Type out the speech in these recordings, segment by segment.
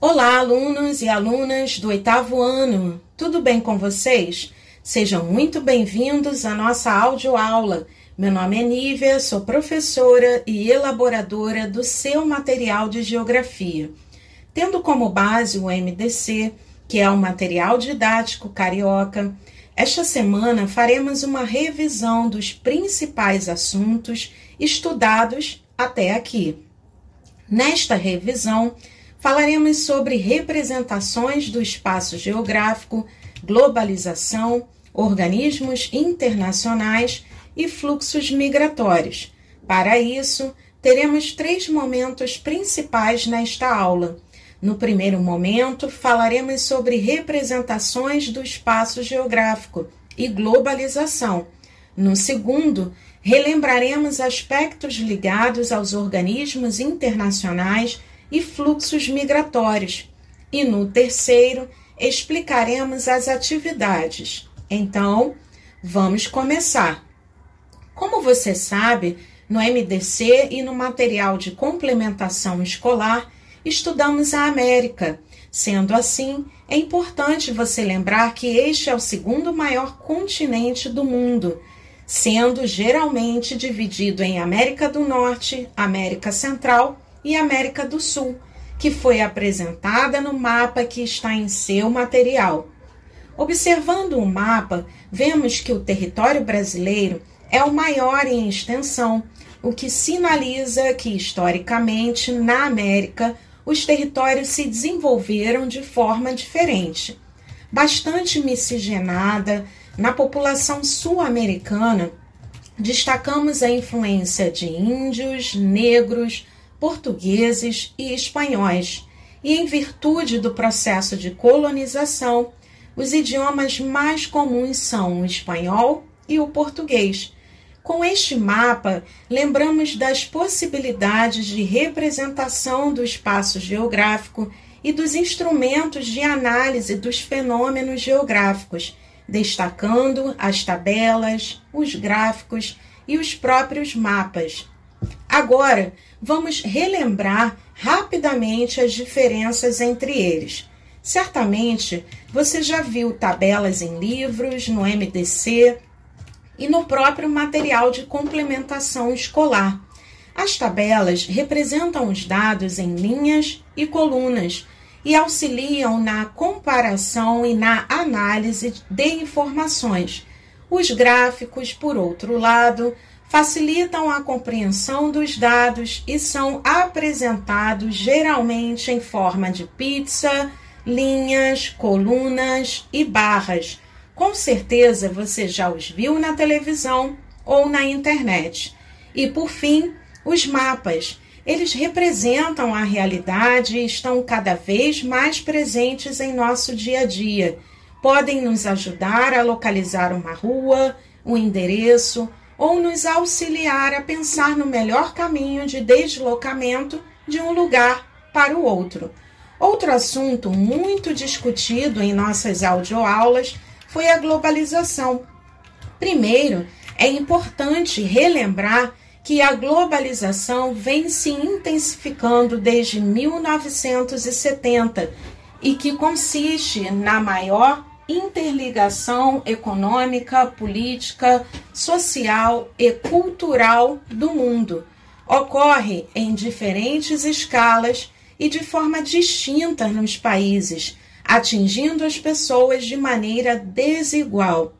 Olá, alunos e alunas do oitavo ano, tudo bem com vocês? Sejam muito bem-vindos à nossa audioaula. Meu nome é Nívia, sou professora e elaboradora do seu material de geografia. Tendo como base o MDC, que é um material didático carioca, esta semana faremos uma revisão dos principais assuntos estudados até aqui. Nesta revisão, falaremos sobre representações do espaço geográfico, globalização, organismos internacionais e fluxos migratórios. Para isso, teremos três momentos principais nesta aula. No primeiro momento, falaremos sobre representações do espaço geográfico e globalização. No segundo, relembraremos aspectos ligados aos organismos internacionais e fluxos migratórios. E no terceiro, explicaremos as atividades. Então, vamos começar. Como você sabe, no MDC e no material de complementação escolar, estudamos a América. Sendo assim, é importante você lembrar que este é o segundo maior continente do mundo, sendo geralmente dividido em América do Norte, América Central e América do Sul, que foi apresentada no mapa que está em seu material. Observando o mapa, vemos que o território brasileiro é o maior em extensão, o que sinaliza que, historicamente, na América, os territórios se desenvolveram de forma diferente. Bastante miscigenada, na população sul-americana, destacamos a influência de índios, negros, portugueses e espanhóis, e em virtude do processo de colonização, os idiomas mais comuns são o espanhol e o português. Com este mapa, lembramos das possibilidades de representação do espaço geográfico e dos instrumentos de análise dos fenômenos geográficos, destacando as tabelas, os gráficos e os próprios mapas. Agora, vamos relembrar rapidamente as diferenças entre eles. Certamente você já viu tabelas em livros, no MDC e no próprio material de complementação escolar. As tabelas representam os dados em linhas e colunas e auxiliam na comparação e na análise de informações. Os gráficos, por outro lado, facilitam a compreensão dos dados e são apresentados geralmente em forma de pizza, linhas, colunas e barras. Com certeza você já os viu na televisão ou na internet. E por fim, os mapas. Eles representam a realidade e estão cada vez mais presentes em nosso dia a dia. Podem nos ajudar a localizar uma rua, um endereço, ou nos auxiliar a pensar no melhor caminho de deslocamento de um lugar para o outro. Outro assunto muito discutido em nossas audioaulas foi a globalização. Primeiro, é importante relembrar que a globalização vem se intensificando desde 1970 e que consiste na maior interligação econômica, política, social e cultural do mundo. Ocorre em diferentes escalas e de forma distinta nos países, atingindo as pessoas de maneira desigual.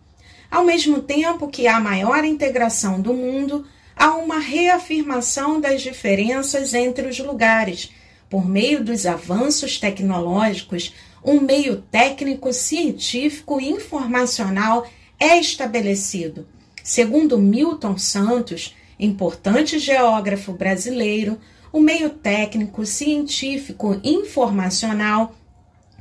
Ao mesmo tempo que há maior integração do mundo, há uma reafirmação das diferenças entre os lugares, por meio dos avanços tecnológicos, um meio técnico, científico e informacional é estabelecido. Segundo Milton Santos, importante geógrafo brasileiro, o meio técnico, científico e informacional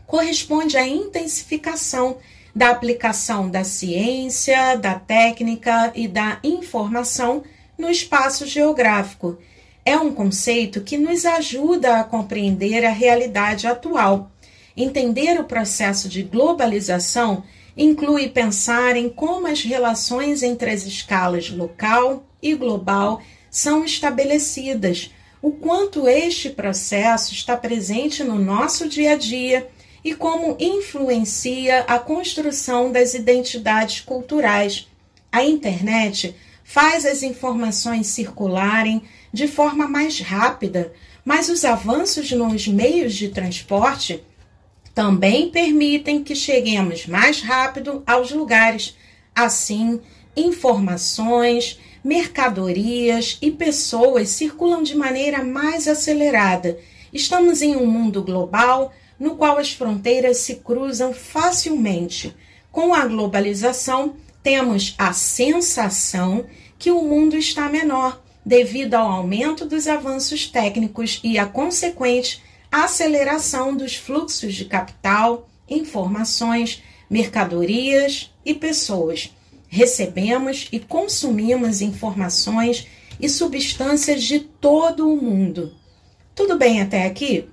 corresponde à intensificação da aplicação da ciência, da técnica e da informação no espaço geográfico. É um conceito que nos ajuda a compreender a realidade atual Entender o processo de globalização inclui pensar em como as relações entre as escalas local e global são estabelecidas, o quanto este processo está presente no nosso dia a dia e como influencia a construção das identidades culturais. A internet faz as informações circularem de forma mais rápida, mas os avanços nos meios de transporte também permitem que cheguemos mais rápido aos lugares. Assim, informações, mercadorias e pessoas circulam de maneira mais acelerada. Estamos em um mundo global no qual as fronteiras se cruzam facilmente. Com a globalização, temos a sensação que o mundo está menor devido ao aumento dos avanços técnicos e a consequente aceleração dos fluxos de capital, informações, mercadorias e pessoas. Recebemos e consumimos informações e substâncias de todo o mundo. Tudo bem até aqui?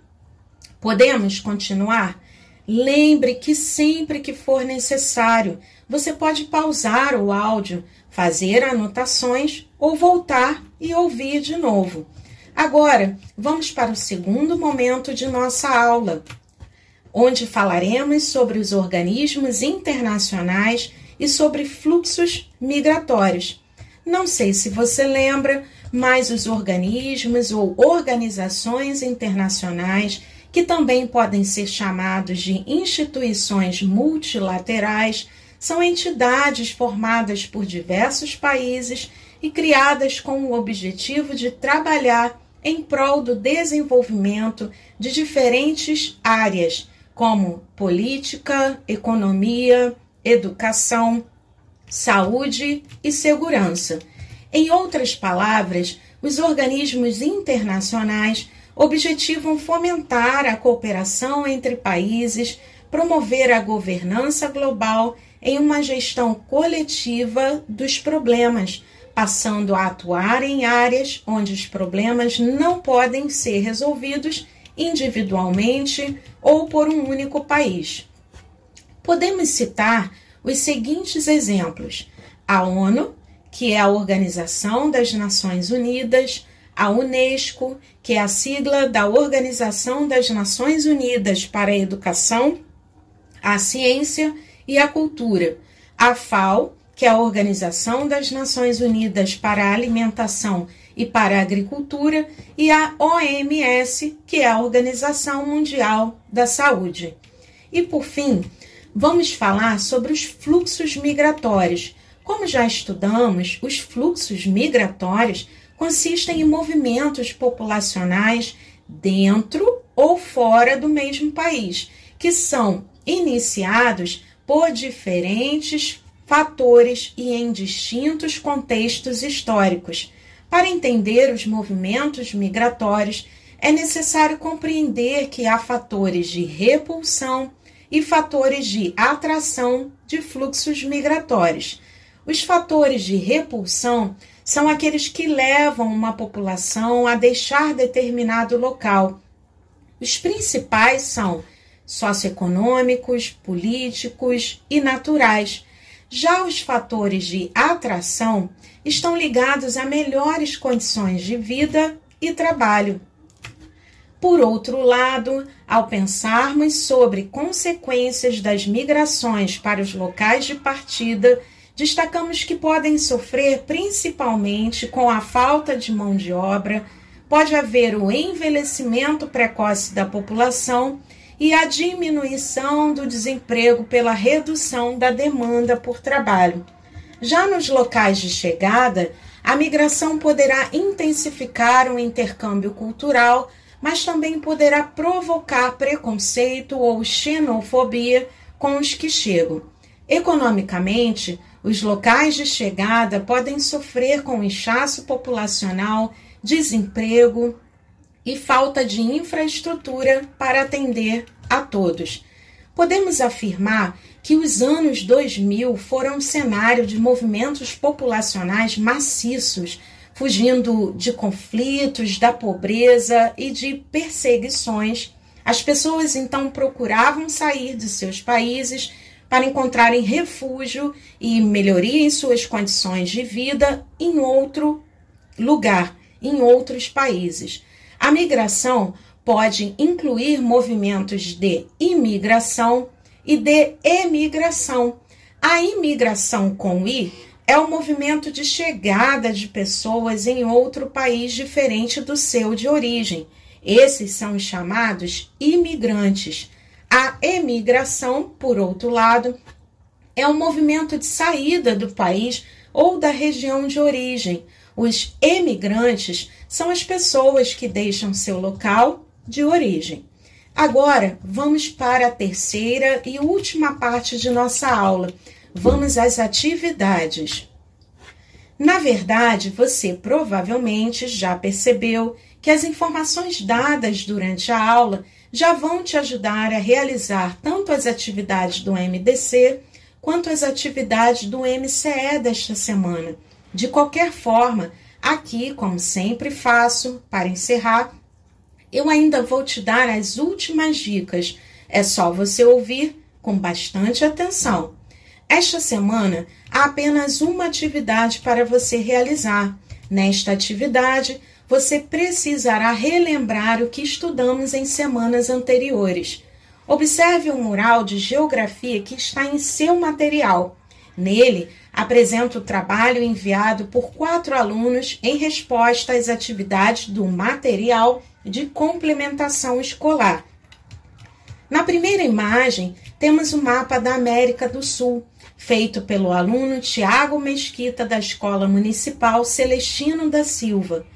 Podemos continuar? Lembre que sempre que for necessário, você pode pausar o áudio, fazer anotações ou voltar e ouvir de novo. Agora, vamos para o segundo momento de nossa aula, onde falaremos sobre os organismos internacionais e sobre fluxos migratórios. Não sei se você lembra, mas os organismos ou organizações internacionais que também podem ser chamados de instituições multilaterais, são entidades formadas por diversos países e criadas com o objetivo de trabalhar em prol do desenvolvimento de diferentes áreas, como política, economia, educação, saúde e segurança. Em outras palavras, os organismos internacionais objetivam fomentar a cooperação entre países, promover a governança global em uma gestão coletiva dos problemas, passando a atuar em áreas onde os problemas não podem ser resolvidos individualmente ou por um único país. Podemos citar os seguintes exemplos: a ONU, que é a Organização das Nações Unidas, a Unesco, que é a sigla da Organização das Nações Unidas para a Educação, a Ciência e a Cultura, a FAO, que é a Organização das Nações Unidas para a Alimentação e para a Agricultura, e a OMS, que é a Organização Mundial da Saúde. E por fim, vamos falar sobre os fluxos migratórios. Como já estudamos, os fluxos migratórios consistem em movimentos populacionais dentro ou fora do mesmo país, que são iniciados por diferentes fatores e em distintos contextos históricos. Para entender os movimentos migratórios, é necessário compreender que há fatores de repulsão e fatores de atração de fluxos migratórios. Os fatores de repulsão são aqueles que levam uma população a deixar determinado local. Os principais são socioeconômicos, políticos e naturais. Já os fatores de atração estão ligados a melhores condições de vida e trabalho. Por outro lado, ao pensarmos sobre consequências das migrações para os locais de partida, destacamos que podem sofrer principalmente com a falta de mão de obra, pode haver o envelhecimento precoce da população e a diminuição do desemprego pela redução da demanda por trabalho. Já nos locais de chegada, a migração poderá intensificar o intercâmbio cultural, mas também poderá provocar preconceito ou xenofobia com os que chegam. Economicamente, os locais de chegada podem sofrer com inchaço populacional, desemprego e falta de infraestrutura para atender a todos. Podemos afirmar que os anos 2000 foram cenário de movimentos populacionais maciços, fugindo de conflitos, da pobreza e de perseguições. As pessoas então procuravam sair de seus países para encontrarem refúgio e melhoria em suas condições de vida em outro lugar, em outros países. A migração pode incluir movimentos de imigração e de emigração. A imigração com I é o movimento de chegada de pessoas em outro país diferente do seu de origem. Esses são os chamados imigrantes. A emigração, por outro lado, é um movimento de saída do país ou da região de origem. Os emigrantes são as pessoas que deixam seu local de origem. Agora, vamos para a terceira e última parte de nossa aula. Vamos às atividades. Na verdade, você provavelmente já percebeu que as informações dadas durante a aula já vão te ajudar a realizar tanto as atividades do MDC quanto as atividades do MCE desta semana. De qualquer forma, aqui, como sempre faço, para encerrar, eu ainda vou te dar as últimas dicas. É só você ouvir com bastante atenção. Esta semana há apenas uma atividade para você realizar. Nesta atividade, você precisará relembrar o que estudamos em semanas anteriores. Observe o mural de geografia que está em seu material. Nele, apresenta o trabalho enviado por quatro alunos em resposta às atividades do material de complementação escolar. Na primeira imagem, temos o mapa da América do Sul, feito pelo aluno Tiago Mesquita da Escola Municipal Celestino da Silva.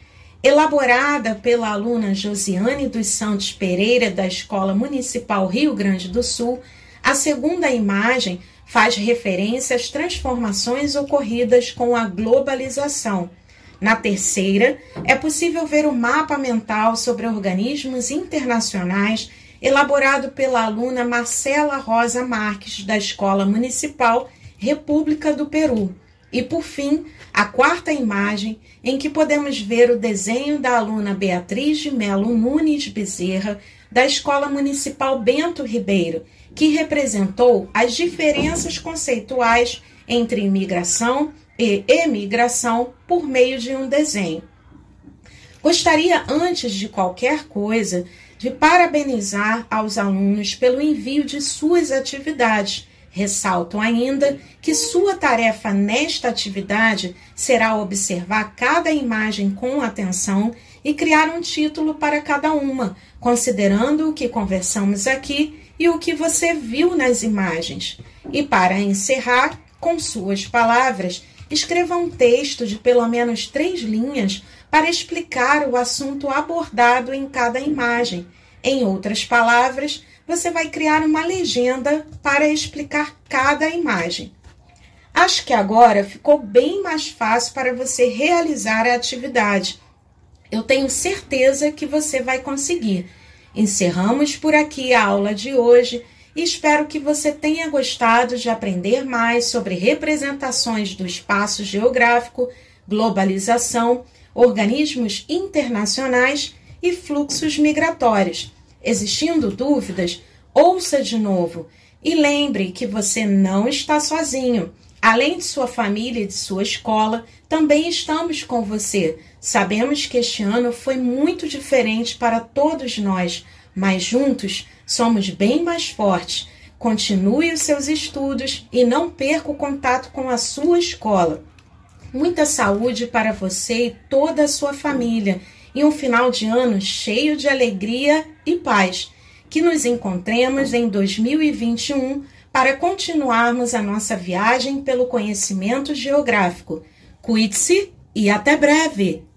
Elaborada pela aluna Josiane dos Santos Pereira da Escola Municipal Rio Grande do Sul, a segunda imagem faz referência às transformações ocorridas com a globalização na terceira, é possível ver o mapa mental sobre organismos internacionais elaborado pela aluna Marcela Rosa Marques, da Escola Municipal República do Peru. E, por fim, a quarta imagem, em que podemos ver o desenho da aluna Beatriz de Melo Nunes Bezerra, da Escola Municipal Bento Ribeiro, que representou as diferenças conceituais entre imigração emigração por meio de um desenho. Gostaria, antes de qualquer coisa, de parabenizar aos alunos pelo envio de suas atividades. Ressalto ainda que sua tarefa nesta atividade será observar cada imagem com atenção e criar um título para cada uma, considerando o que conversamos aqui e o que você viu nas imagens. E para encerrar, com suas palavras, escreva um texto de pelo menos três linhas para explicar o assunto abordado em cada imagem. Em outras palavras, você vai criar uma legenda para explicar cada imagem. Acho que agora ficou bem mais fácil para você realizar a atividade. Eu tenho certeza que você vai conseguir. Encerramos por aqui a aula de hoje espero que você tenha gostado de aprender mais sobre representações do espaço geográfico, globalização, organismos internacionais e fluxos migratórios. Existindo dúvidas, ouça de novo e lembre que você não está sozinho. Além de sua família e de sua escola, também estamos com você. Sabemos que este ano foi muito diferente para todos nós, mas juntos somos bem mais fortes. Continue os seus estudos e não perca o contato com a sua escola. Muita saúde para você e toda a sua família e um final de ano cheio de alegria e paz. Que nos encontremos em 2021 para continuarmos a nossa viagem pelo conhecimento geográfico. Cuide-se e até breve!